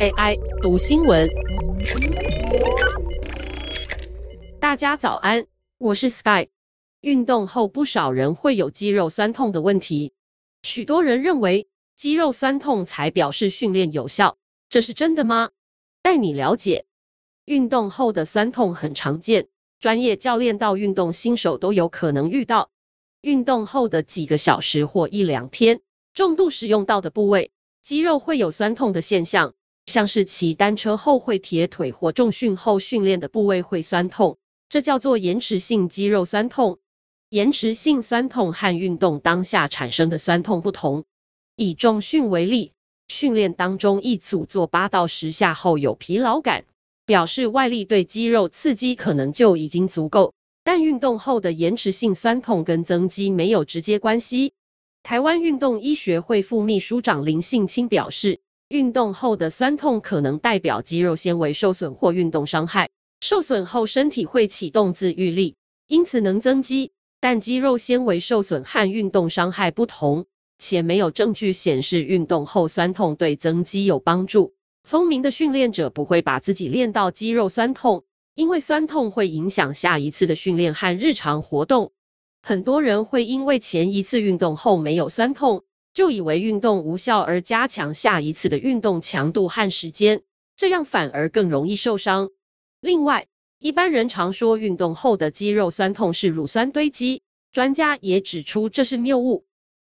AI 读新闻，大家早安，我是 Sky。运动后，不少人会有肌肉酸痛的问题。许多人认为肌肉酸痛才表示训练有效，这是真的吗？带你了解，运动后的酸痛很常见，专业教练到运动新手都有可能遇到。运动后的几个小时或一两天，重度使用到的部位，肌肉会有酸痛的现象，像是骑单车后会铁腿或重训后训练的部位会酸痛，这叫做延迟性肌肉酸痛。延迟性酸痛和运动当下产生的酸痛不同。以重训为例，训练当中一组做八到十下后有疲劳感，表示外力对肌肉刺激可能就已经足够。但运动后的延迟性酸痛跟增肌没有直接关系。台湾运动医学会副秘书长林信清表示，运动后的酸痛可能代表肌肉纤维受损或运动伤害。受损后身体会启动自愈力，因此能增肌。但肌肉纤维受损和运动伤害不同，且没有证据显示运动后酸痛对增肌有帮助。聪明的训练者不会把自己练到肌肉酸痛，因为酸痛会影响下一次的训练和日常活动。很多人会因为前一次运动后没有酸痛，就以为运动无效而加强下一次的运动强度和时间，这样反而更容易受伤。另外，一般人常说运动后的肌肉酸痛是乳酸堆积，专家也指出这是谬误。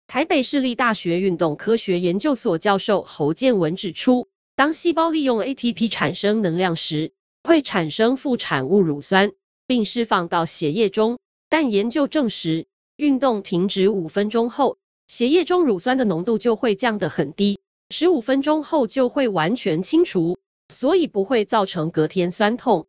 台北市立大学运动科学研究所教授侯建文指出，当细胞利用 ATP 产生能量时，会产生副产物乳酸，并释放到血液中。但研究证实，运动停止五分钟后，血液中乳酸的浓度就会降得很低，十五分钟后就会完全清除，所以不会造成隔天酸痛。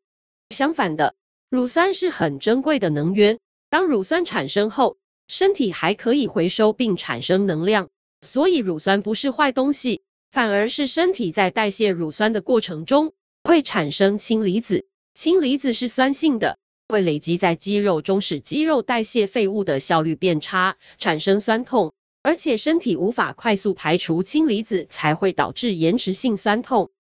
相反的，乳酸是很珍贵的能源。当乳酸产生后，身体还可以回收并产生能量，所以乳酸不是坏东西，反而是身体在代谢乳酸的过程中会产生氢离子。氢离子是酸性的，会累积在肌肉中，使肌肉代谢废物的效率变差，产生酸痛。而且身体无法快速排除氢离子，才会导致延迟性酸痛。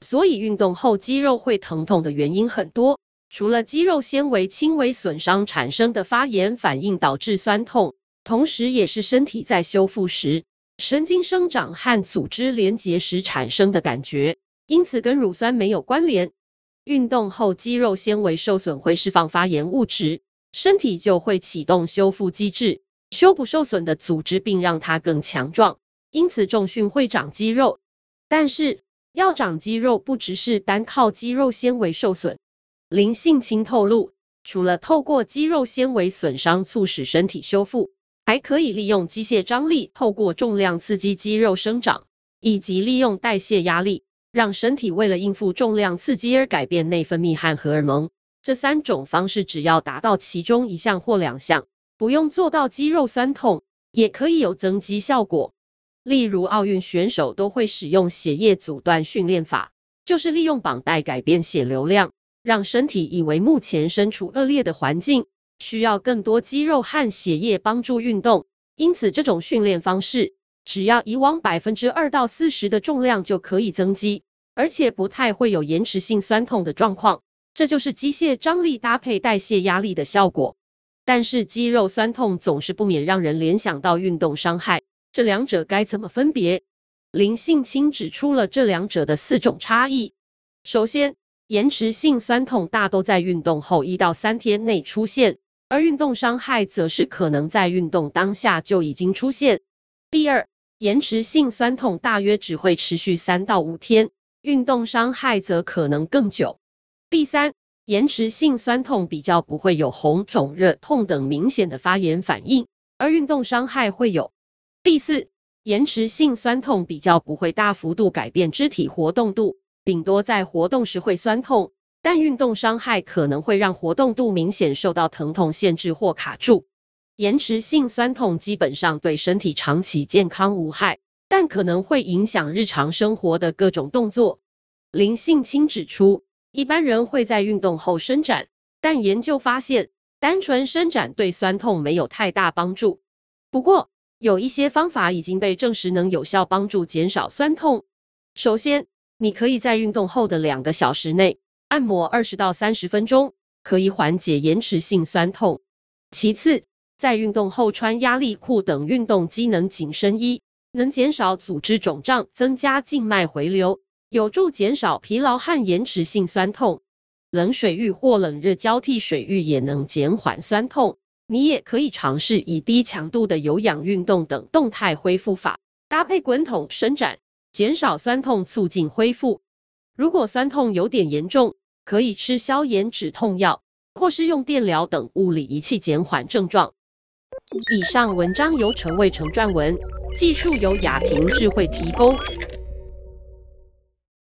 所以运动后肌肉会疼痛的原因很多，除了肌肉纤维轻微损伤产生的发炎反应导致酸痛，同时也是身体在修复时，神经生长和组织连结时产生的感觉，因此跟乳酸没有关联。运动后肌肉纤维受损会释放发炎物质，身体就会启动修复机制，修补受损的组织并让它更强壮，因此重训会长肌肉，但是。要长肌肉，不只是单靠肌肉纤维受损。林信清透露，除了透过肌肉纤维损伤促使身体修复，还可以利用机械张力，透过重量刺激肌肉生长，以及利用代谢压力，让身体为了应付重量刺激而改变内分泌和荷尔蒙。这三种方式，只要达到其中一项或两项，不用做到肌肉酸痛，也可以有增肌效果。例如，奥运选手都会使用血液阻断训练法，就是利用绑带改变血流量，让身体以为目前身处恶劣的环境，需要更多肌肉和血液帮助运动。因此，这种训练方式只要以往百分之二到四十的重量就可以增肌，而且不太会有延迟性酸痛的状况。这就是机械张力搭配代谢压力的效果。但是，肌肉酸痛总是不免让人联想到运动伤害。这两者该怎么分别？林性清指出了这两者的四种差异。首先，延迟性酸痛大都在运动后一到三天内出现，而运动伤害则是可能在运动当下就已经出现。第二，延迟性酸痛大约只会持续三到五天，运动伤害则可能更久。第三，延迟性酸痛比较不会有红肿、热痛等明显的发炎反应，而运动伤害会有。第四，延迟性酸痛比较不会大幅度改变肢体活动度，顶多在活动时会酸痛，但运动伤害可能会让活动度明显受到疼痛限制或卡住。延迟性酸痛基本上对身体长期健康无害，但可能会影响日常生活的各种动作。林信清指出，一般人会在运动后伸展，但研究发现，单纯伸展对酸痛没有太大帮助。不过，有一些方法已经被证实能有效帮助减少酸痛。首先，你可以在运动后的两个小时内按摩二十到三十分钟，可以缓解延迟性酸痛。其次，在运动后穿压力裤等运动机能紧身衣，能减少组织肿胀，增加静脉回流，有助减少疲劳和延迟性酸痛。冷水浴或冷热交替水浴也能减缓酸痛。你也可以尝试以低强度的有氧运动等动态恢复法，搭配滚筒伸展，减少酸痛，促进恢复。如果酸痛有点严重，可以吃消炎止痛药，或是用电疗等物理仪器减缓症状。以上文章由陈卫成撰文，技术由雅婷智慧提供。